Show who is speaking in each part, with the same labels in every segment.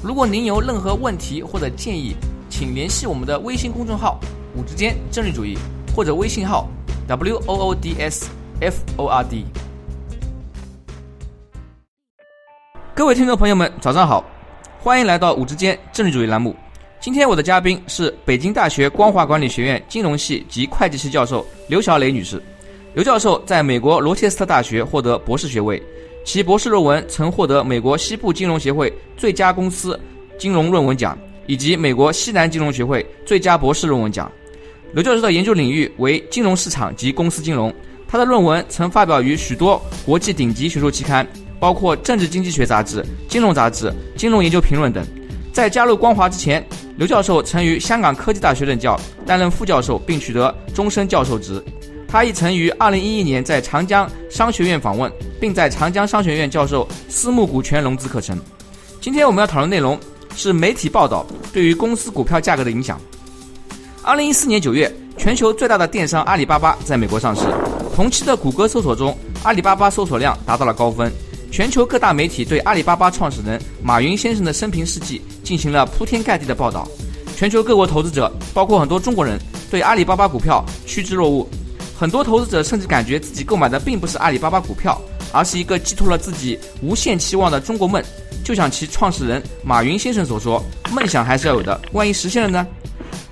Speaker 1: 如果您有任何问题或者建议，请联系我们的微信公众号“五之间政治主义”或者微信号 “w o o d s f o r d”。各位听众朋友们，早上好。欢迎来到五之间政治主义栏目。今天我的嘉宾是北京大学光华管理学院金融系及会计系教授刘小磊女士。刘教授在美国罗切斯特大学获得博士学位，其博士论文曾获得美国西部金融协会最佳公司金融论文奖以及美国西南金融学会最佳博士论文奖。刘教授的研究领域为金融市场及公司金融，他的论文曾发表于许多国际顶级学术期刊。包括《政治经济学杂志》《金融杂志》《金融研究评论》等。在加入光华之前，刘教授曾于香港科技大学任教，担任副教授，并取得终身教授职。他亦曾于2011年在长江商学院访问，并在长江商学院教授私募股权融资课程。今天我们要讨论内容是媒体报道对于公司股票价格的影响。2014年9月，全球最大的电商阿里巴巴在美国上市。同期的谷歌搜索中，阿里巴巴搜索量达到了高峰。全球各大媒体对阿里巴巴创始人马云先生的生平事迹进行了铺天盖地的报道。全球各国投资者，包括很多中国人，对阿里巴巴股票趋之若鹜。很多投资者甚至感觉自己购买的并不是阿里巴巴股票，而是一个寄托了自己无限期望的中国梦。就像其创始人马云先生所说：“梦想还是要有的，万一实现了呢？”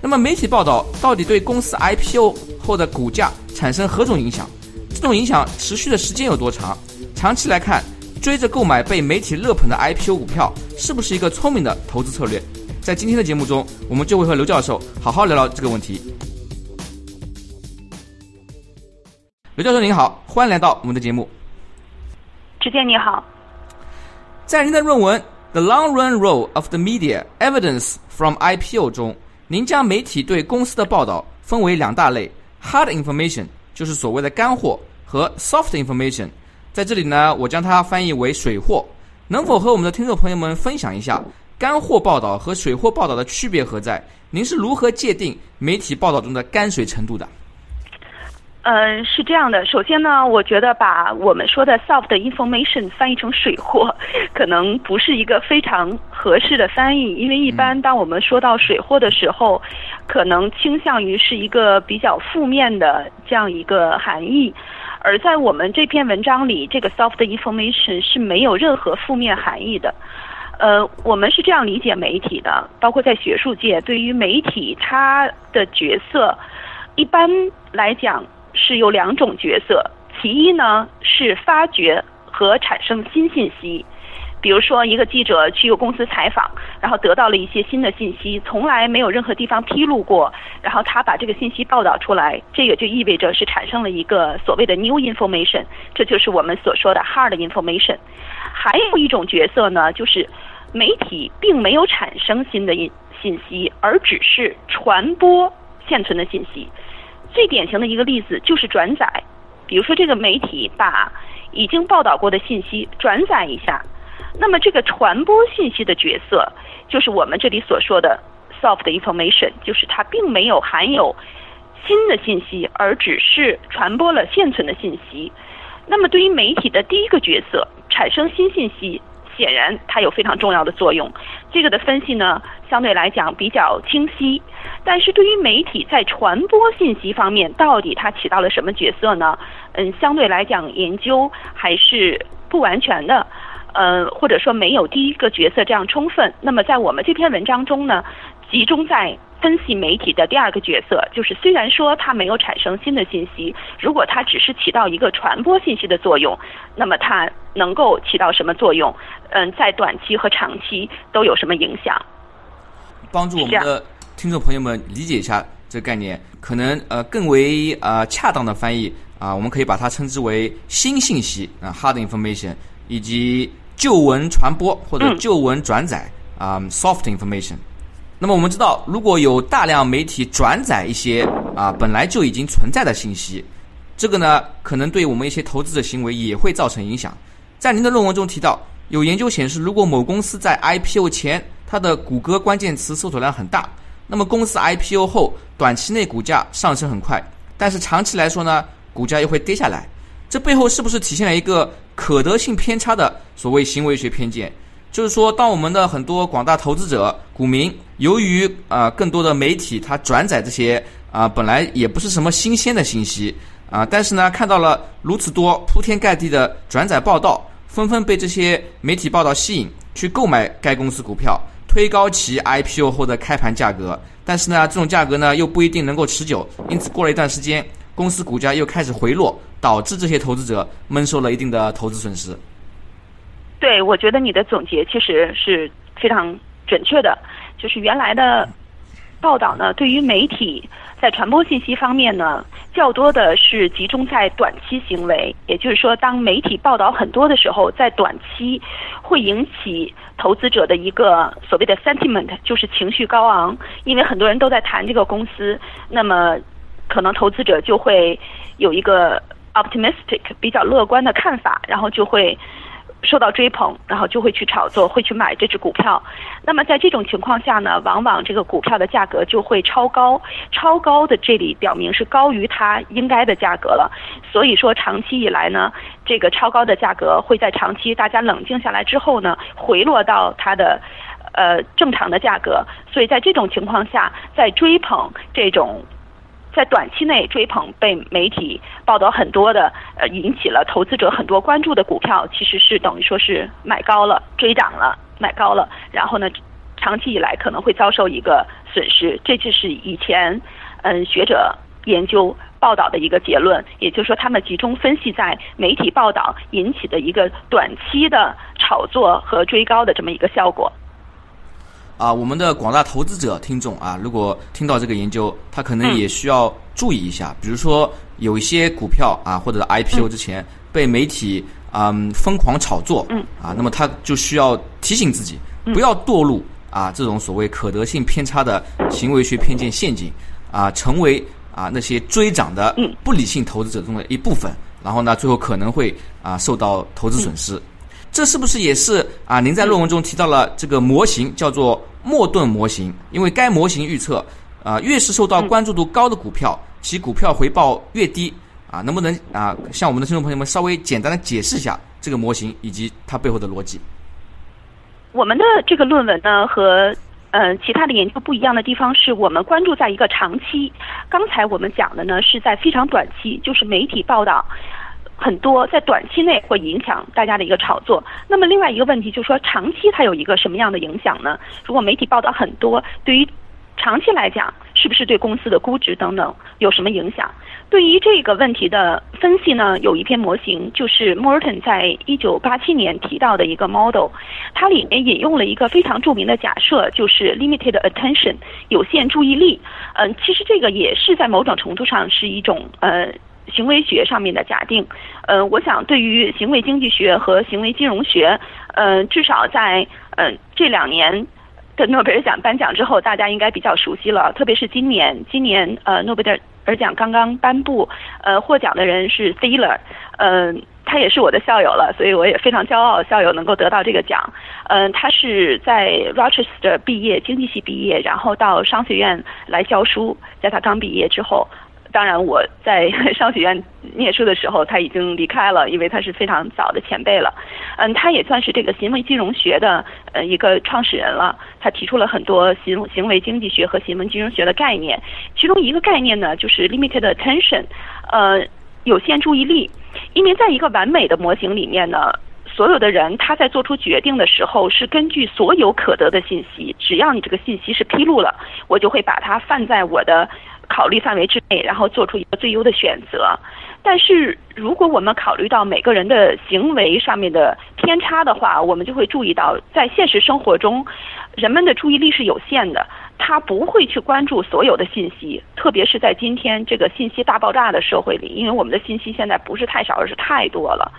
Speaker 1: 那么，媒体报道到底对公司 IPO 后的股价产生何种影响？这种影响持续的时间有多长？长期来看，追着购买被媒体热捧的 IPO 股票，是不是一个聪明的投资策略？在今天的节目中，我们就会和刘教授好好聊聊这个问题。刘教授您好，欢迎来到我们的节目。
Speaker 2: 直接你好，
Speaker 1: 在您的论文《The Long Run Role of the Media: Evidence from IPO》中，您将媒体对公司的报道分为两大类：hard information，就是所谓的干货，和 soft information。在这里呢，我将它翻译为水货。能否和我们的听众朋友们分享一下干货报道和水货报道的区别何在？您是如何界定媒体报道中的干水程度的？
Speaker 2: 嗯，是这样的。首先呢，我觉得把我们说的 soft information 翻译成水货，可能不是一个非常合适的翻译。因为一般当我们说到水货的时候，可能倾向于是一个比较负面的这样一个含义。而在我们这篇文章里，这个 soft information 是没有任何负面含义的。呃，我们是这样理解媒体的，包括在学术界，对于媒体它的角色，一般来讲是有两种角色。其一呢是发掘和产生新信息。比如说，一个记者去一个公司采访，然后得到了一些新的信息，从来没有任何地方披露过，然后他把这个信息报道出来，这个就意味着是产生了一个所谓的 new information，这就是我们所说的 hard information。还有一种角色呢，就是媒体并没有产生新的信信息，而只是传播现存的信息。最典型的一个例子就是转载，比如说这个媒体把已经报道过的信息转载一下。那么，这个传播信息的角色，就是我们这里所说的 soft information，就是它并没有含有新的信息，而只是传播了现存的信息。那么，对于媒体的第一个角色，产生新信息，显然它有非常重要的作用。这个的分析呢，相对来讲比较清晰。但是对于媒体在传播信息方面，到底它起到了什么角色呢？嗯，相对来讲，研究还是不完全的。呃，或者说没有第一个角色这样充分。那么在我们这篇文章中呢，集中在分析媒体的第二个角色，就是虽然说它没有产生新的信息，如果它只是起到一个传播信息的作用，那么它能够起到什么作用？嗯，在短期和长期都有什么影响？
Speaker 1: 帮助我们的听众朋友们理解一下这个概念，可能呃更为呃恰当的翻译啊，我们可以把它称之为新信息啊，hard information，以及。旧闻传播或者旧闻转载啊 soft information。那么我们知道，如果有大量媒体转载一些啊本来就已经存在的信息，这个呢可能对我们一些投资者行为也会造成影响。在您的论文中提到，有研究显示，如果某公司在 IPO 前它的谷歌关键词搜索量很大，那么公司 IPO 后短期内股价上升很快，但是长期来说呢，股价又会跌下来。这背后是不是体现了一个可得性偏差的所谓行为学偏见？就是说，当我们的很多广大投资者、股民，由于啊更多的媒体它转载这些啊本来也不是什么新鲜的信息啊，但是呢看到了如此多铺天盖地的转载报道，纷纷被这些媒体报道吸引，去购买该公司股票，推高其 IPO 后的开盘价格。但是呢，这种价格呢又不一定能够持久，因此过了一段时间，公司股价又开始回落，导致这些投资者蒙受了一定的投资损失。
Speaker 2: 对，我觉得你的总结其实是非常准确的。就是原来的报道呢，对于媒体在传播信息方面呢，较多的是集中在短期行为。也就是说，当媒体报道很多的时候，在短期会引起投资者的一个所谓的 sentiment，就是情绪高昂。因为很多人都在谈这个公司，那么可能投资者就会有一个 optimistic 比较乐观的看法，然后就会。受到追捧，然后就会去炒作，会去买这只股票。那么在这种情况下呢，往往这个股票的价格就会超高，超高的这里表明是高于它应该的价格了。所以说，长期以来呢，这个超高的价格会在长期大家冷静下来之后呢，回落到它的呃正常的价格。所以在这种情况下，在追捧这种。在短期内追捧被媒体报道很多的，呃，引起了投资者很多关注的股票，其实是等于说是买高了，追涨了，买高了，然后呢，长期以来可能会遭受一个损失。这就是以前，嗯，学者研究报道的一个结论，也就是说，他们集中分析在媒体报道引起的一个短期的炒作和追高的这么一个效果。
Speaker 1: 啊，我们的广大投资者听众啊，如果听到这个研究，他可能也需要注意一下。比如说，有一些股票啊，或者 IPO 之前被媒体啊疯狂炒作，啊，那么他就需要提醒自己，不要堕入啊这种所谓可得性偏差的行为学偏见陷阱，啊，成为啊那些追涨的不理性投资者中的一部分，然后呢，最后可能会啊受到投资损失。这是不是也是啊？您在论文中提到了这个模型叫做莫顿模型，因为该模型预测啊，越是受到关注度高的股票，其股票回报越低啊。能不能啊，向我们的听众朋友们稍微简单的解释一下这个模型以及它背后的逻辑？
Speaker 2: 我们的这个论文呢，和嗯其他的研究不一样的地方是我们关注在一个长期。刚才我们讲的呢，是在非常短期，就是媒体报道。很多在短期内会影响大家的一个炒作。那么另外一个问题就是说，长期它有一个什么样的影响呢？如果媒体报道很多，对于长期来讲，是不是对公司的估值等等有什么影响？对于这个问题的分析呢，有一篇模型，就是 Morton 在一九八七年提到的一个 model，它里面引用了一个非常著名的假设，就是 limited attention 有限注意力。嗯，其实这个也是在某种程度上是一种呃。行为学上面的假定，呃，我想对于行为经济学和行为金融学，呃，至少在呃这两年的诺贝尔奖颁奖之后，大家应该比较熟悉了。特别是今年，今年呃诺贝尔奖刚刚颁布，呃获奖的人是 Thaler，嗯，他也是我的校友了，所以我也非常骄傲校友能够得到这个奖。嗯，他是在 Rochester 毕业，经济系毕业，然后到商学院来教书，在他刚毕业之后。当然，我在商学院念书的时候，他已经离开了，因为他是非常早的前辈了。嗯，他也算是这个行为金融学的呃一个创始人了。他提出了很多行行为经济学和行为金融学的概念，其中一个概念呢就是 limited attention，呃，有限注意力。因为在一个完美的模型里面呢，所有的人他在做出决定的时候是根据所有可得的信息，只要你这个信息是披露了，我就会把它放在我的。考虑范围之内，然后做出一个最优的选择。但是，如果我们考虑到每个人的行为上面的偏差的话，我们就会注意到，在现实生活中，人们的注意力是有限的，他不会去关注所有的信息，特别是在今天这个信息大爆炸的社会里，因为我们的信息现在不是太少，而是太多了，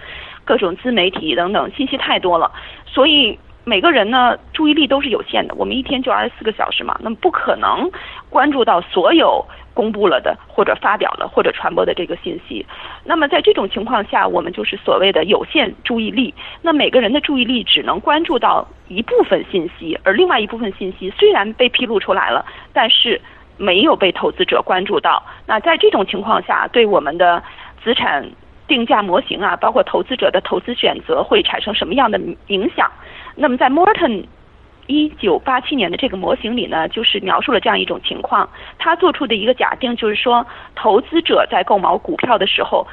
Speaker 2: 各种自媒体等等信息太多了，所以。每个人呢注意力都是有限的，我们一天就二十四个小时嘛，那么不可能关注到所有公布了的或者发表了或者传播的这个信息。那么在这种情况下，我们就是所谓的有限注意力。那每个人的注意力只能关注到一部分信息，而另外一部分信息虽然被披露出来了，但是没有被投资者关注到。那在这种情况下，对我们的资产。定价模型啊，包括投资者的投资选择会产生什么样的影响？那么在 Morton 一九八七年的这个模型里呢，就是描述了这样一种情况。他做出的一个假定就是说，投资者在购买股票的时候，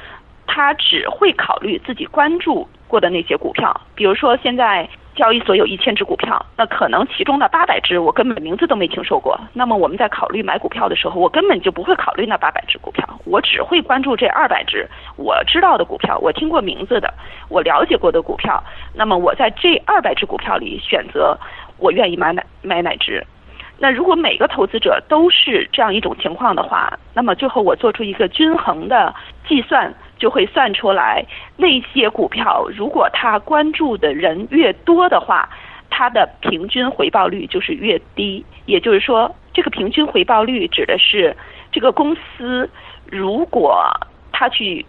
Speaker 2: 他只会考虑自己关注过的那些股票，比如说现在。交易所有一千只股票，那可能其中的八百只我根本名字都没听说过。那么我们在考虑买股票的时候，我根本就不会考虑那八百只股票，我只会关注这二百只我知道的股票，我听过名字的，我了解过的股票。那么我在这二百只股票里选择我愿意买哪买哪只。那如果每个投资者都是这样一种情况的话，那么最后我做出一个均衡的计算。就会算出来，那些股票如果他关注的人越多的话，它的平均回报率就是越低。也就是说，这个平均回报率指的是这个公司如果他去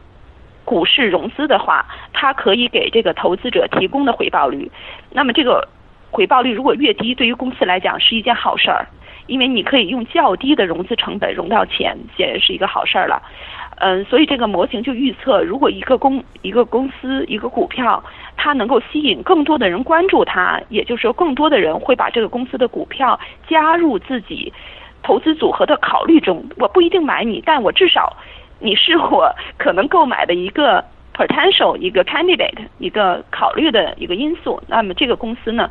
Speaker 2: 股市融资的话，它可以给这个投资者提供的回报率。那么这个回报率如果越低，对于公司来讲是一件好事儿，因为你可以用较低的融资成本融到钱，显然是一个好事儿了。嗯，所以这个模型就预测，如果一个公一个公司一个股票，它能够吸引更多的人关注它，也就是说，更多的人会把这个公司的股票加入自己投资组合的考虑中。我不一定买你，但我至少你是我 可能购买的一个 potential 一个 candidate 一个考虑的一个因素。那么这个公司呢，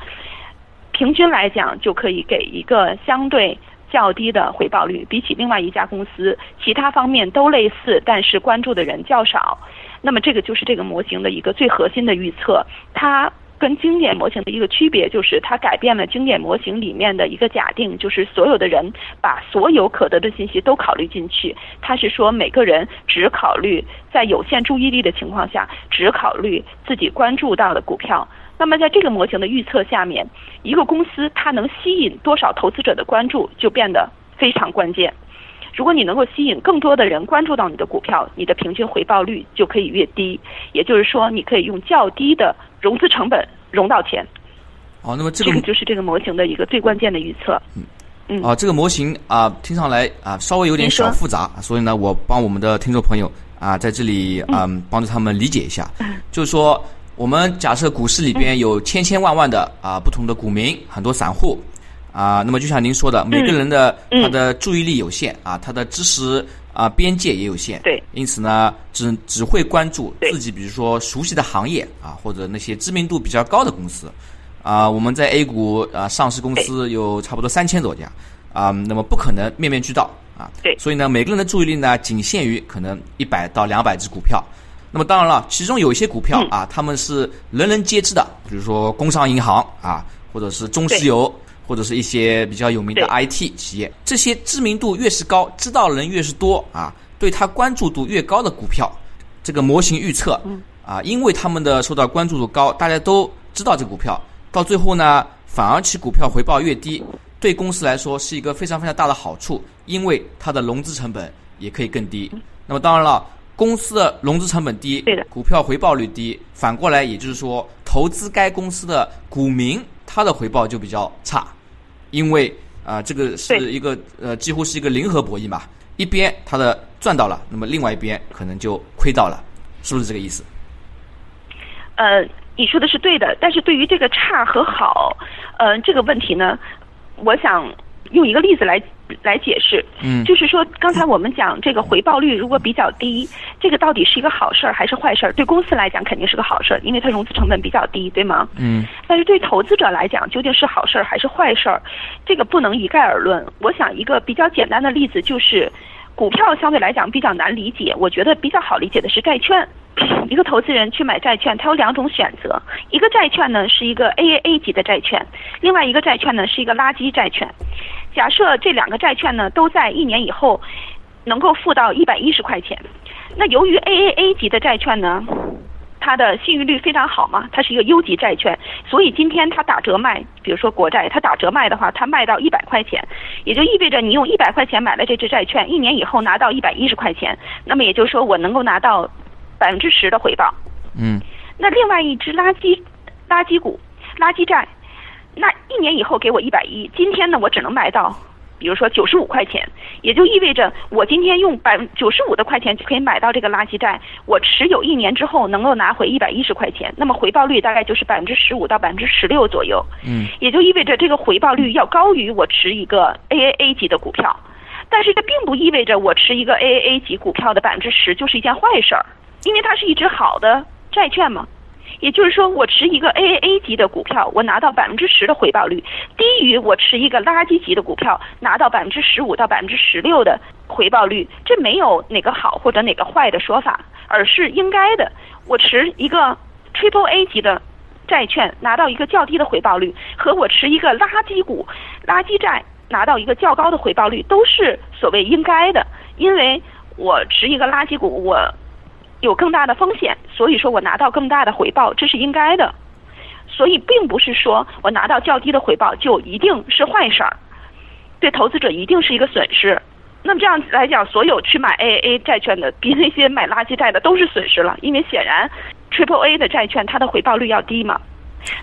Speaker 2: 平均来讲就可以给一个相对。较低的回报率，比起另外一家公司，其他方面都类似，但是关注的人较少。那么这个就是这个模型的一个最核心的预测。它跟经典模型的一个区别就是，它改变了经典模型里面的一个假定，就是所有的人把所有可得的信息都考虑进去。它是说每个人只考虑在有限注意力的情况下，只考虑自己关注到的股票。那么，在这个模型的预测下面，一个公司它能吸引多少投资者的关注，就变得非常关键。如果你能够吸引更多的人关注到你的股票，你的平均回报率就可以越低。也就是说，你可以用较低的融资成本融到钱。
Speaker 1: 哦，那么这个
Speaker 2: 就是这个模型的一个最关键的预测。
Speaker 1: 嗯嗯。啊，这个模型啊，听上来啊，稍微有点小复杂，所以呢，我帮我们的听众朋友啊，在这里嗯，帮助他们理解一下，就是说。我们假设股市里边有千千万万的啊不同的股民，很多散户啊，那么就像您说的，每个人的他的注意力有限啊，他的知识啊边界也有限，
Speaker 2: 对，
Speaker 1: 因此呢，只只会关注自己，比如说熟悉的行业啊，或者那些知名度比较高的公司。啊。我们在 A 股啊上市公司有差不多三千多家啊，那么不可能面面俱到啊，
Speaker 2: 对，
Speaker 1: 所以呢，每个人的注意力呢仅限于可能一百到两百只股票。那么当然了，其中有一些股票啊，他们是人人皆知的，比如说工商银行啊，或者是中石油，或者是一些比较有名的 IT 企业。这些知名度越是高，知道人越是多啊，对它关注度越高的股票，这个模型预测啊，因为他们的受到关注度高，大家都知道这股票，到最后呢，反而其股票回报越低，对公司来说是一个非常非常大的好处，因为它的融资成本也可以更低。那么当然了。公司的融资成本低，
Speaker 2: 对的，
Speaker 1: 股票回报率低，反过来也就是说，投资该公司的股民，他的回报就比较差，因为啊，这个是一个呃，几乎是一个零和博弈嘛，一边他的赚到了，那么另外一边可能就亏到了，是不是这个意思？
Speaker 2: 呃，你说的是对的，但是对于这个差和好，呃，这个问题呢，我想。用一个例子来来解释，
Speaker 1: 嗯，
Speaker 2: 就是说刚才我们讲这个回报率如果比较低，这个到底是一个好事儿还是坏事儿？对公司来讲肯定是个好事儿，因为它融资成本比较低，对吗？
Speaker 1: 嗯。
Speaker 2: 但是对投资者来讲，究竟是好事儿还是坏事儿？这个不能一概而论。我想一个比较简单的例子就是，股票相对来讲比较难理解，我觉得比较好理解的是债券。一个投资人去买债券，他有两种选择：一个债券呢是一个 AAA 级的债券，另外一个债券呢是一个垃圾债券。假设这两个债券呢都在一年以后能够付到一百一十块钱，那由于 AAA 级的债券呢，它的信誉率非常好嘛，它是一个优级债券，所以今天它打折卖，比如说国债，它打折卖的话，它卖到一百块钱，也就意味着你用一百块钱买了这只债券，一年以后拿到一百一十块钱，那么也就是说我能够拿到百分之十的回报。
Speaker 1: 嗯，
Speaker 2: 那另外一只垃圾垃圾股、垃圾债，那一年以后给我一百一，今天呢我只能卖到。比如说九十五块钱，也就意味着我今天用百分九十五的块钱就可以买到这个垃圾债，我持有一年之后能够拿回一百一十块钱，那么回报率大概就是百分之十五到百分之十六左右。
Speaker 1: 嗯，
Speaker 2: 也就意味着这个回报率要高于我持一个 AAA 级的股票，但是这并不意味着我持一个 AAA 级股票的百分之十就是一件坏事儿，因为它是一只好的债券嘛。也就是说，我持一个 AAA 级的股票，我拿到百分之十的回报率，低于我持一个垃圾级的股票拿到百分之十五到百分之十六的回报率。这没有哪个好或者哪个坏的说法，而是应该的。我持一个 Triple A 级的债券拿到一个较低的回报率，和我持一个垃圾股、垃圾债拿到一个较高的回报率，都是所谓应该的。因为我持一个垃圾股，我。有更大的风险，所以说我拿到更大的回报，这是应该的。所以并不是说我拿到较低的回报就一定是坏事儿，对投资者一定是一个损失。那么这样来讲，所有去买 AAA 债券的，比那些买垃圾债的都是损失了，因为显然 Triple A 的债券它的回报率要低嘛。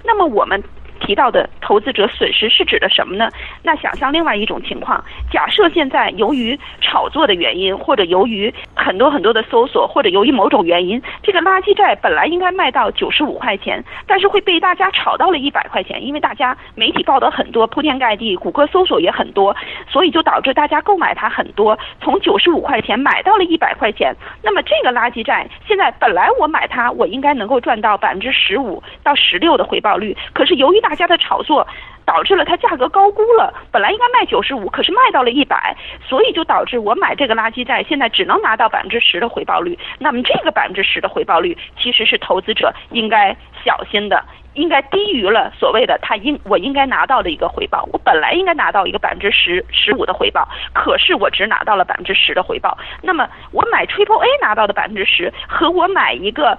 Speaker 2: 那么我们。提到的投资者损失是指的什么呢？那想象另外一种情况，假设现在由于炒作的原因，或者由于很多很多的搜索，或者由于某种原因，这个垃圾债本来应该卖到九十五块钱，但是会被大家炒到了一百块钱，因为大家媒体报道很多，铺天盖地，谷歌搜索也很多，所以就导致大家购买它很多，从九十五块钱买到了一百块钱。那么这个垃圾债现在本来我买它，我应该能够赚到百分之十五到十六的回报率，可是由于大大家的炒作导致了它价格高估了，本来应该卖九十五，可是卖到了一百，所以就导致我买这个垃圾债现在只能拿到百分之十的回报率。那么这个百分之十的回报率其实是投资者应该小心的，应该低于了所谓的他应我应该拿到的一个回报。我本来应该拿到一个百分之十十五的回报，可是我只拿到了百分之十的回报。那么我买 Triple A 拿到的百分之十和我买一个。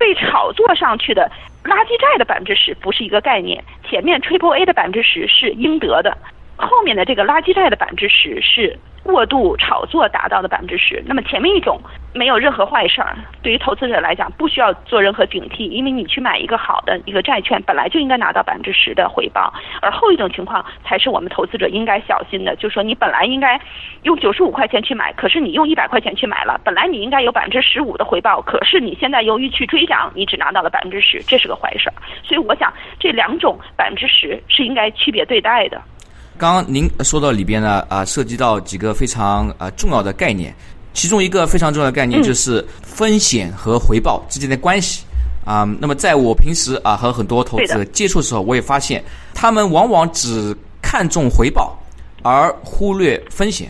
Speaker 2: 被炒作上去的垃圾债的百分之十不是一个概念，前面 Triple A 的百分之十是应得的，后面的这个垃圾债的百分之十是。过度炒作达到的百分之十，那么前面一种没有任何坏事儿，对于投资者来讲不需要做任何警惕，因为你去买一个好的一个债券，本来就应该拿到百分之十的回报，而后一种情况才是我们投资者应该小心的，就是说你本来应该用九十五块钱去买，可是你用一百块钱去买了，本来你应该有百分之十五的回报，可是你现在由于去追涨，你只拿到了百分之十，这是个坏事儿，所以我想这两种百分之十是应该区别对待的。
Speaker 1: 刚刚您说到里边呢，啊，涉及到几个非常啊重要的概念，其中一个非常重要的概念就是风险和回报之间的关系啊。那么在我平时啊和很多投资者接触的时候，我也发现他们往往只看重回报而忽略风险。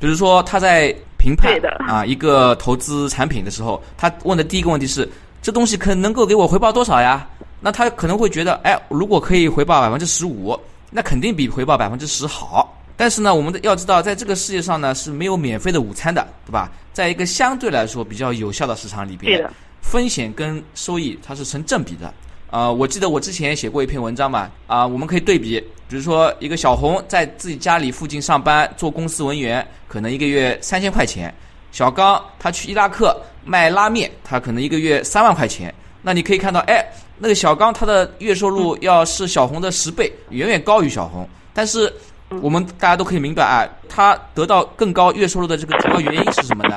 Speaker 1: 比如说他在评判啊一个投资产品的时候，他问的第一个问题是：这东西可能够给我回报多少呀？那他可能会觉得，哎，如果可以回报百分之十五。那肯定比回报百分之十好，但是呢，我们要知道，在这个世界上呢是没有免费的午餐的，对吧？在一个相对来说比较有效的市场里边，风险跟收益它是成正比的。啊，我记得我之前写过一篇文章嘛，啊，我们可以对比，比如说一个小红在自己家里附近上班做公司文员，可能一个月三千块钱；小刚他去伊拉克卖拉面，他可能一个月三万块钱。那你可以看到，哎。那个小刚他的月收入要是小红的十倍，远远高于小红。但是我们大家都可以明白啊，他得到更高月收入的这个主要原因是什么呢？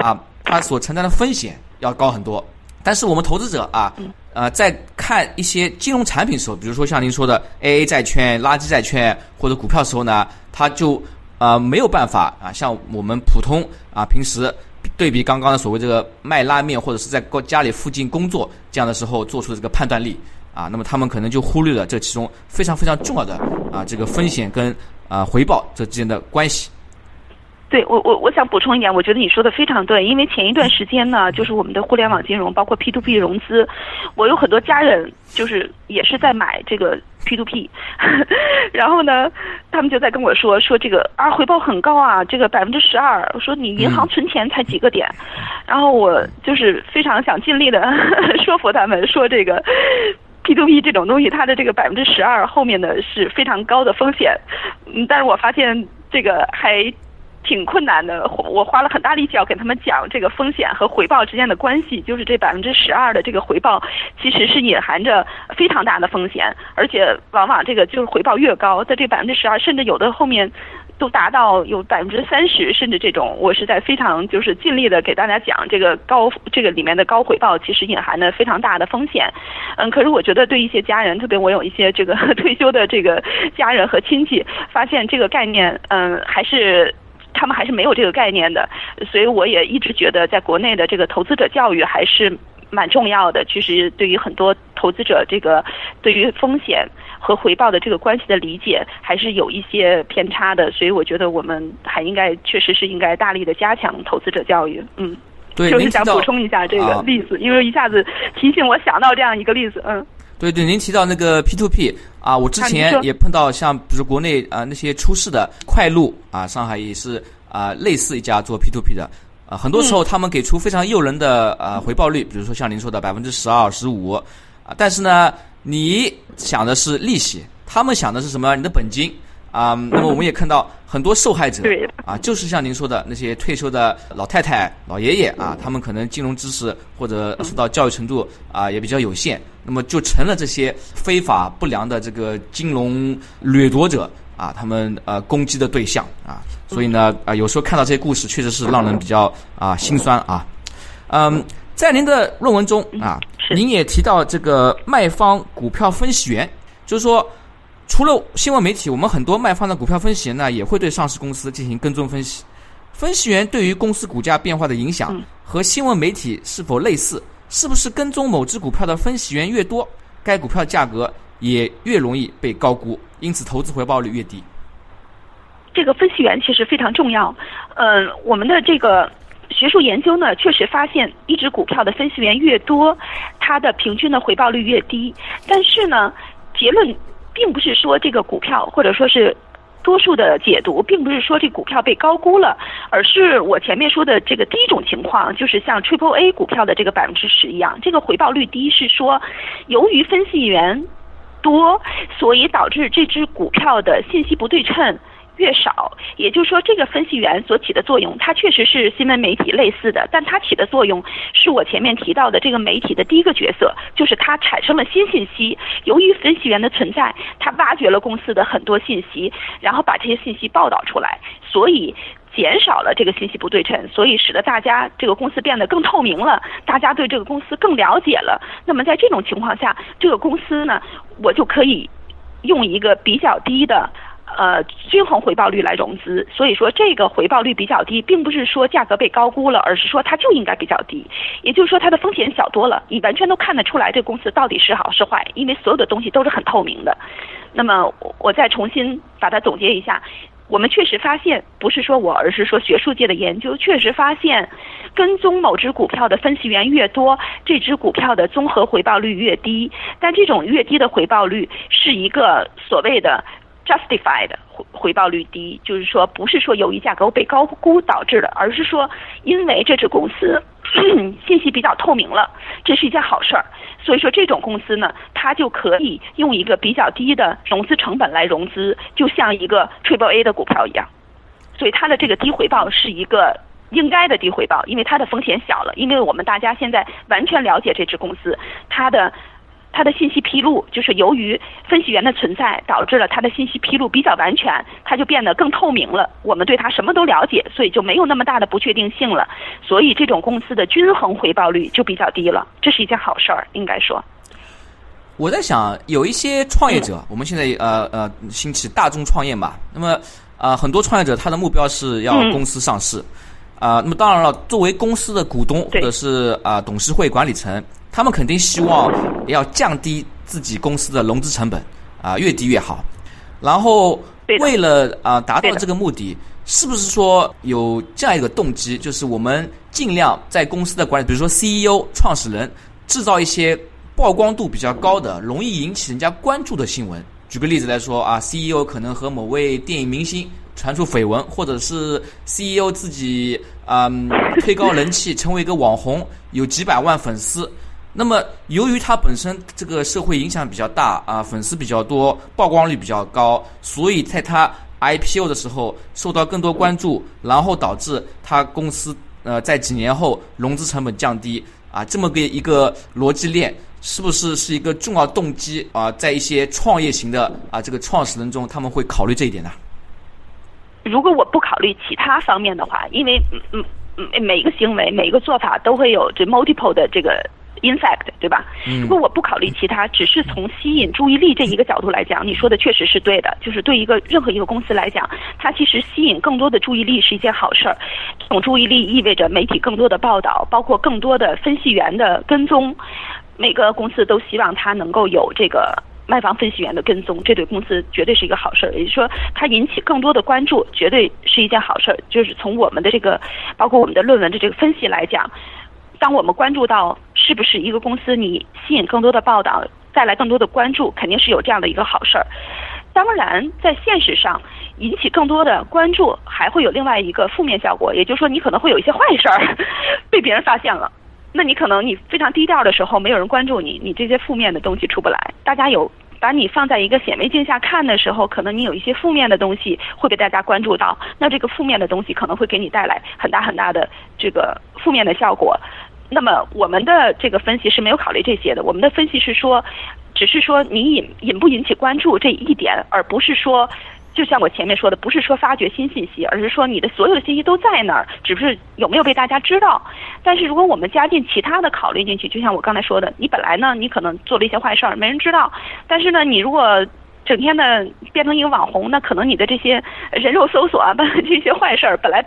Speaker 1: 啊，他所承担的风险要高很多。但是我们投资者啊，呃，在看一些金融产品时候，比如说像您说的 AA 债券、垃圾债券或者股票时候呢，他就啊没有办法啊，像我们普通啊平时。对比刚刚的所谓这个卖拉面或者是在家里附近工作这样的时候做出的这个判断力啊，那么他们可能就忽略了这其中非常非常重要的啊这个风险跟啊回报这之间的关系。
Speaker 2: 对我我我想补充一点，我觉得你说的非常对，因为前一段时间呢，就是我们的互联网金融，包括 P to P 融资，我有很多家人就是也是在买这个 P to P，然后呢，他们就在跟我说说这个啊回报很高啊，这个百分之十二。我说你银行存钱才几个点，然后我就是非常想尽力的 说服他们说这个 P to P 这种东西，它的这个百分之十二后面的是非常高的风险。嗯，但是我发现这个还。挺困难的，我花了很大力气要跟他们讲这个风险和回报之间的关系，就是这百分之十二的这个回报其实是隐含着非常大的风险，而且往往这个就是回报越高，在这百分之十二，甚至有的后面都达到有百分之三十，甚至这种，我是在非常就是尽力的给大家讲这个高这个里面的高回报其实隐含的非常大的风险。嗯，可是我觉得对一些家人，特别我有一些这个 退休的这个家人和亲戚，发现这个概念，嗯，还是。他们还是没有这个概念的，所以我也一直觉得，在国内的这个投资者教育还是蛮重要的。其实对于很多投资者，这个对于风险和回报的这个关系的理解，还是有一些偏差的。所以我觉得我们还应该，确实是应该大力的加强投资者教育。嗯，
Speaker 1: 对，
Speaker 2: 就是想补充一下这个例子，因为一下子提醒我想到这样一个例子。嗯。
Speaker 1: 对对，您提到那个 P to P 啊，我之前也碰到像比如国内啊那些出事的快路啊，上海也是啊类似一家做 P to P 的啊，很多时候他们给出非常诱人的呃回报率，比如说像您说的百分之十二、十五啊，但是呢，你想的是利息，他们想的是什么？你的本金。啊，那么我们也看到很多受害者，啊，就是像您说的那些退休的老太太、老爷爷啊，他们可能金融知识或者受到教育程度啊也比较有限，那么就成了这些非法不良的这个金融掠夺者啊，他们呃攻击的对象啊，所以呢啊，有时候看到这些故事，确实是让人比较啊心酸啊。嗯，在您的论文中啊，您也提到这个卖方股票分析员，就是说。除了新闻媒体，我们很多卖方的股票分析员呢，也会对上市公司进行跟踪分析。分析员对于公司股价变化的影响和新闻媒体是否类似？是不是跟踪某只股票的分析员越多，该股票价格也越容易被高估，因此投资回报率越低？
Speaker 2: 这个分析员其实非常重要。嗯，我们的这个学术研究呢，确实发现一只股票的分析员越多，它的平均的回报率越低。但是呢，结论。并不是说这个股票，或者说是多数的解读，并不是说这股票被高估了，而是我前面说的这个第一种情况，就是像 Triple A 股票的这个百分之十一样，这个回报率低，是说由于分析员多，所以导致这只股票的信息不对称。越少，也就是说，这个分析员所起的作用，它确实是新闻媒体类似的，但它起的作用是我前面提到的这个媒体的第一个角色，就是它产生了新信息。由于分析员的存在，它挖掘了公司的很多信息，然后把这些信息报道出来，所以减少了这个信息不对称，所以使得大家这个公司变得更透明了，大家对这个公司更了解了。那么在这种情况下，这个公司呢，我就可以用一个比较低的。呃，均衡回报率来融资，所以说这个回报率比较低，并不是说价格被高估了，而是说它就应该比较低。也就是说它的风险小多了，你完全都看得出来这公司到底是好是坏，因为所有的东西都是很透明的。那么我再重新把它总结一下，我们确实发现，不是说我，而是说学术界的研究确实发现，跟踪某只股票的分析员越多，这只股票的综合回报率越低。但这种越低的回报率是一个所谓的。Justified 回回报率低，就是说不是说由于价格被高估导致的，而是说因为这只公司 信息比较透明了，这是一件好事儿。所以说这种公司呢，它就可以用一个比较低的融资成本来融资，就像一个 Triple A 的股票一样。所以它的这个低回报是一个应该的低回报，因为它的风险小了。因为我们大家现在完全了解这只公司，它的。它的信息披露就是由于分析员的存在，导致了它的信息披露比较完全，它就变得更透明了。我们对它什么都了解，所以就没有那么大的不确定性了。所以这种公司的均衡回报率就比较低了，这是一件好事儿，应该说。
Speaker 1: 我在想，有一些创业者，我们现在呃呃兴起大众创业嘛，那么呃很多创业者他的目标是要公司上市，啊，那么当然了，作为公司的股东或者是啊董事会管理层。他们肯定希望要降低自己公司的融资成本，啊，越低越好。然后为了啊达到这个目的，是不是说有这样一个动机，就是我们尽量在公司的管理，比如说 CEO、创始人，制造一些曝光度比较高的、容易引起人家关注的新闻，举个例子来说啊，CEO 可能和某位电影明星传出绯闻，或者是 CEO 自己嗯 推高人气，成为一个网红，有几百万粉丝。那么，由于他本身这个社会影响比较大啊，粉丝比较多，曝光率比较高，所以在他 IPO 的时候受到更多关注，然后导致他公司呃在几年后融资成本降低啊，这么个一个逻辑链，是不是是一个重要动机啊？在一些创业型的啊这个创始人中，他们会考虑这一点呢？
Speaker 2: 如果我不考虑其他方面的话，因为嗯嗯嗯每一个行为每一个做法都会有这 multiple 的这个。In fact，对吧？如果我不考虑其他，只是从吸引注意力这一个角度来讲，你说的确实是对的。就是对一个任何一个公司来讲，它其实吸引更多的注意力是一件好事儿。这种注意力意味着媒体更多的报道，包括更多的分析员的跟踪。每个公司都希望它能够有这个卖方分析员的跟踪，这对公司绝对是一个好事儿。也就是说，它引起更多的关注，绝对是一件好事儿。就是从我们的这个，包括我们的论文的这个分析来讲，当我们关注到。是不是一个公司你吸引更多的报道，带来更多的关注，肯定是有这样的一个好事儿。当然，在现实上引起更多的关注，还会有另外一个负面效果，也就是说你可能会有一些坏事儿被别人发现了。那你可能你非常低调的时候，没有人关注你，你这些负面的东西出不来。大家有把你放在一个显微镜下看的时候，可能你有一些负面的东西会被大家关注到。那这个负面的东西可能会给你带来很大很大的这个负面的效果。那么我们的这个分析是没有考虑这些的，我们的分析是说，只是说你引引不引起关注这一点，而不是说，就像我前面说的，不是说发掘新信息，而是说你的所有的信息都在那儿，只是有没有被大家知道。但是如果我们加进其他的考虑进去，就像我刚才说的，你本来呢，你可能做了一些坏事儿，没人知道，但是呢，你如果整天的变成一个网红，那可能你的这些人肉搜索啊，这些坏事儿本来。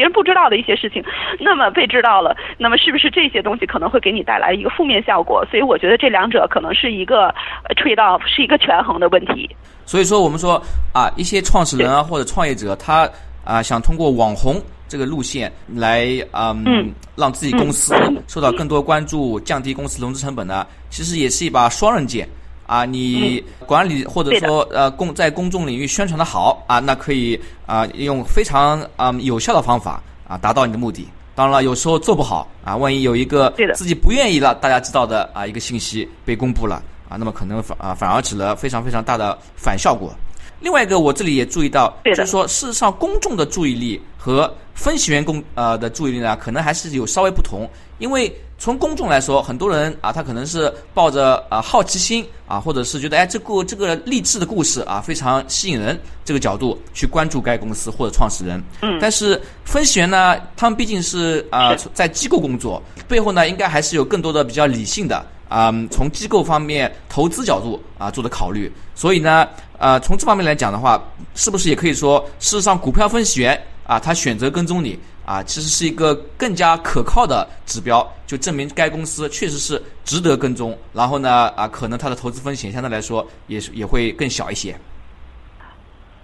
Speaker 2: 别人不知道的一些事情，那么被知道了，那么是不是这些东西可能会给你带来一个负面效果？所以我觉得这两者可能是一个吹到是一个权衡的问题。
Speaker 1: 所以说，我们说啊，一些创始人啊或者创业者，他啊想通过网红这个路线来嗯让自己公司受到更多关注，降低公司融资成本呢，其实也是一把双刃剑。啊，你管理或者说呃公在公众领域宣传的好啊，那可以啊用非常啊有效的方法啊达到你的目的。当然了，有时候做不好啊，万一有一个自己不愿意了大家知道的啊一个信息被公布了啊，那么可能反啊反而起了非常非常大的反效果。另外一个，我这里也注意到，就是说事实上公众的注意力和分析员工呃的注意力呢，可能还是有稍微不同，因为。从公众来说，很多人啊，他可能是抱着啊好奇心啊，或者是觉得哎，这个这个励志的故事啊，非常吸引人这个角度去关注该公司或者创始人。
Speaker 2: 嗯。
Speaker 1: 但是分析员呢，他们毕竟是啊在机构工作，背后呢应该还是有更多的比较理性的啊，从机构方面投资角度啊做的考虑。所以呢，呃，从这方面来讲的话，是不是也可以说，事实上股票分析员啊，他选择跟踪你。啊，其实是一个更加可靠的指标，就证明该公司确实是值得跟踪。然后呢，啊，可能它的投资风险相对来说也是也会更小一些。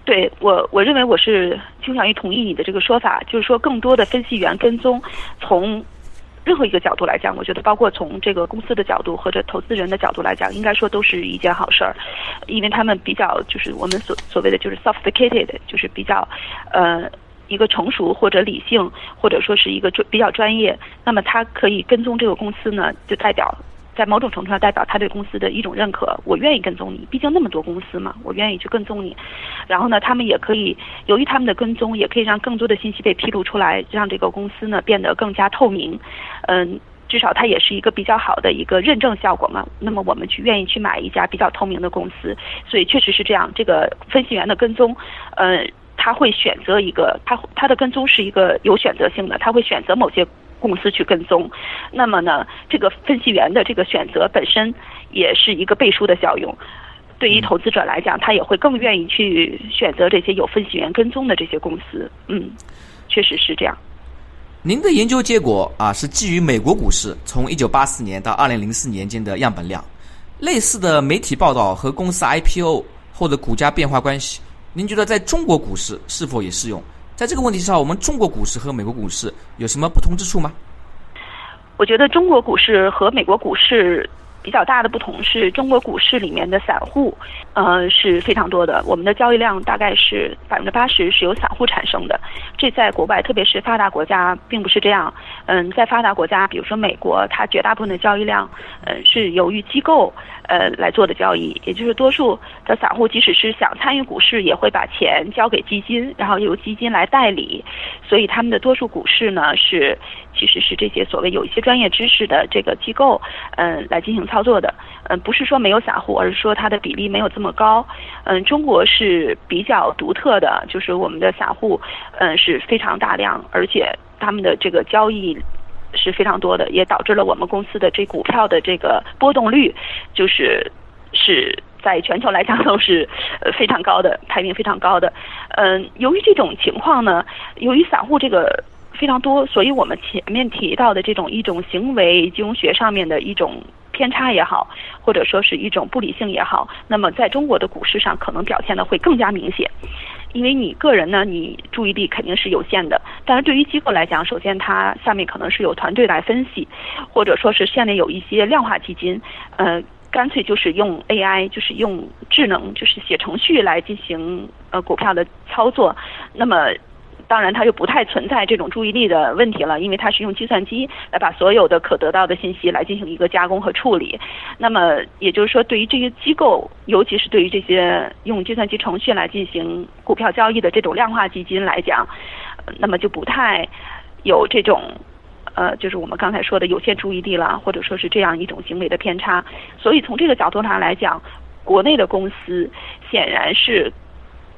Speaker 2: 对我，我认为我是倾向于同意你的这个说法，就是说更多的分析员跟踪，从任何一个角度来讲，我觉得包括从这个公司的角度或者投资人的角度来讲，应该说都是一件好事儿，因为他们比较就是我们所所谓的就是 sophisticated，就是比较呃。一个成熟或者理性，或者说是一个专比较专业，那么他可以跟踪这个公司呢，就代表在某种程度上代表他对公司的一种认可。我愿意跟踪你，毕竟那么多公司嘛，我愿意去跟踪你。然后呢，他们也可以由于他们的跟踪，也可以让更多的信息被披露出来，让这个公司呢变得更加透明。嗯，至少它也是一个比较好的一个认证效果嘛。那么我们去愿意去买一家比较透明的公司，所以确实是这样。这个分析员的跟踪，呃。他会选择一个，他他的跟踪是一个有选择性的，他会选择某些公司去跟踪。那么呢，这个分析员的这个选择本身也是一个背书的效用。对于投资者来讲，他也会更愿意去选择这些有分析员跟踪的这些公司。嗯，确实是这样。
Speaker 1: 您的研究结果啊，是基于美国股市从一九八四年到二零零四年间的样本量，类似的媒体报道和公司 IPO 或者股价变化关系。您觉得在中国股市是否也适用？在这个问题上，我们中国股市和美国股市有什么不同之处吗？
Speaker 2: 我觉得中国股市和美国股市比较大的不同是中国股市里面的散户，呃是非常多的，我们的交易量大概是百分之八十是由散户产生的，这在国外特别是发达国家并不是这样。嗯，在发达国家，比如说美国，它绝大部分的交易量，嗯是由于机构呃来做的交易，也就是多数的散户即使是想参与股市，也会把钱交给基金，然后由基金来代理，所以他们的多数股市呢是其实是这些所谓有一些专业知识的这个机构嗯来进行操操作的，嗯不是说没有散户，而是说它的比例没有这么高。嗯，中国是比较独特的，就是我们的散户嗯是非常大量，而且他们的这个交易是非常多的，也导致了我们公司的这股票的这个波动率就是是在全球来讲都是呃非常高的，排名非常高的。嗯，由于这种情况呢，由于散户这个非常多，所以我们前面提到的这种一种行为金融学上面的一种偏差也好，或者说是一种不理性也好，那么在中国的股市上可能表现的会更加明显。因为你个人呢，你注意力肯定是有限的，但是对于机构来讲，首先它下面可能是有团队来分析，或者说是下面有一些量化基金，呃，干脆就是用 AI，就是用智能，就是写程序来进行呃股票的操作，那么。当然，它就不太存在这种注意力的问题了，因为它是用计算机来把所有的可得到的信息来进行一个加工和处理。那么，也就是说，对于这些机构，尤其是对于这些用计算机程序来进行股票交易的这种量化基金来讲，那么就不太有这种呃，就是我们刚才说的有限注意力了，或者说是这样一种行为的偏差。所以从这个角度上来讲，国内的公司显然是。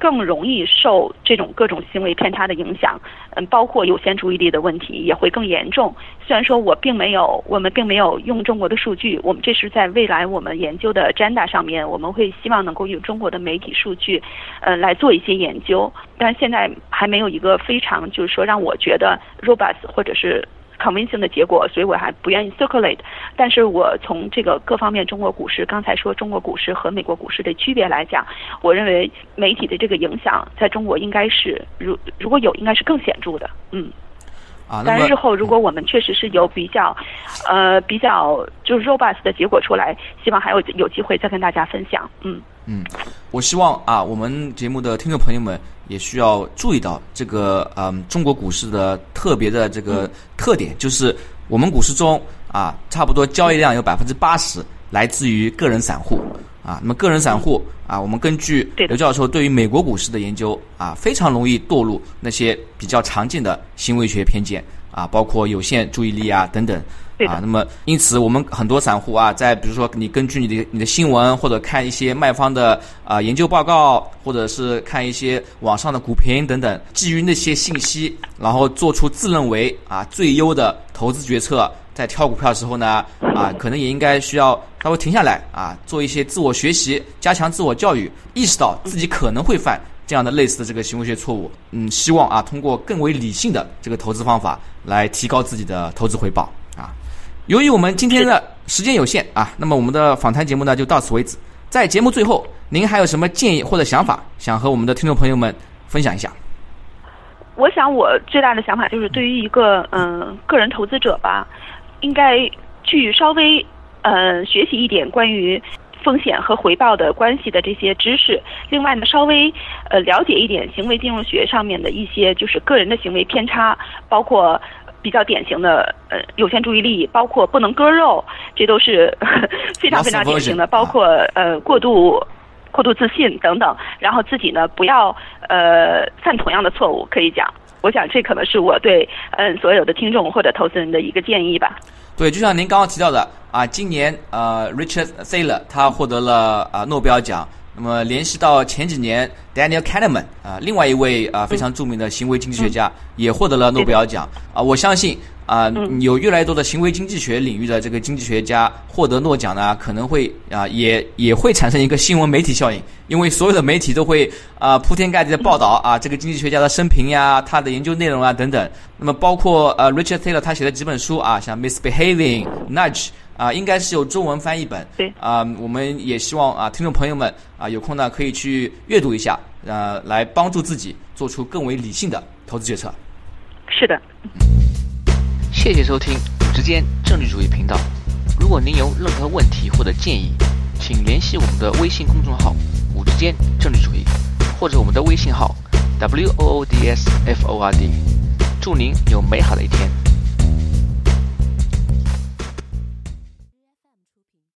Speaker 2: 更容易受这种各种行为偏差的影响，嗯，包括有限注意力的问题也会更严重。虽然说我并没有，我们并没有用中国的数据，我们这是在未来我们研究的 agenda 上面，我们会希望能够用中国的媒体数据，呃，来做一些研究。但现在还没有一个非常，就是说让我觉得 robust 或者是。Convincing 的结果，所以我还不愿意 circulate。但是我从这个各方面，中国股市刚才说中国股市和美国股市的区别来讲，我认为媒体的这个影响在中国应该是，如如果有，应该是更显著的。嗯。
Speaker 1: 啊，
Speaker 2: 但日后如果我们确实是有比较，呃，比较就是 robust 的结果出来，希望还有有机会再跟大家分享。嗯。
Speaker 1: 嗯，我希望啊，我们节目的听众朋友们也需要注意到这个嗯，中国股市的特别的这个特点，就是我们股市中啊，差不多交易量有百分之八十来自于个人散户啊。那么个人散户啊，我们根据刘教授对于美国股市的研究啊，非常容易堕入那些比较常见的行为学偏见啊，包括有限注意力啊等等。啊，那么因此我们很多散户啊，在比如说你根据你的你的新闻或者看一些卖方的啊研究报告，或者是看一些网上的股评等等，基于那些信息，然后做出自认为啊最优的投资决策，在挑股票的时候呢，啊可能也应该需要稍微停下来啊，做一些自我学习，加强自我教育，意识到自己可能会犯这样的类似的这个行为学错误。嗯，希望啊通过更为理性的这个投资方法来提高自己的投资回报。由于我们今天的时间有限啊，那么我们的访谈节目呢就到此为止。在节目最后，您还有什么建议或者想法，想和我们的听众朋友们分享一下？
Speaker 2: 我想我最大的想法就是，对于一个嗯个人投资者吧，应该去稍微呃学习一点关于风险和回报的关系的这些知识。另外呢，稍微呃了解一点行为金融学上面的一些就是个人的行为偏差，包括。比较典型的呃有限注意力，包括不能割肉，这都是 非常非常典型的。包括呃过度过度自信等等，然后自己呢不要呃犯同样的错误。可以讲，我想这可能是我对嗯所有的听众或者投资人的一个建议吧。
Speaker 1: 对，就像您刚刚提到的啊，今年呃 Richard Thaler 他获得了啊诺贝尔奖。那么联系到前几年，Daniel Kahneman 啊，另外一位啊非常著名的行为经济学家也获得了诺贝尔奖啊。我相信啊，有越来越多的行为经济学领域的这个经济学家获得诺奖呢，可能会啊也也会产生一个新闻媒体效应，因为所有的媒体都会啊铺天盖地的报道啊这个经济学家的生平呀、他的研究内容啊等等。那么包括呃 Richard Taylor 他写的几本书啊，像 Misbehaving、Nudge。啊，应该是有中文翻译本。
Speaker 2: 对
Speaker 1: 啊，我们也希望啊，听众朋友们啊，有空呢可以去阅读一下，呃，来帮助自己做出更为理性的投资决策。
Speaker 2: 是的。
Speaker 1: 谢谢收听之间政治主义频道。如果您有任何问题或者建议，请联系我们的微信公众号“五之间政治主义”，或者我们的微信号 “w o o d s f o r d”。祝您有美好的一天。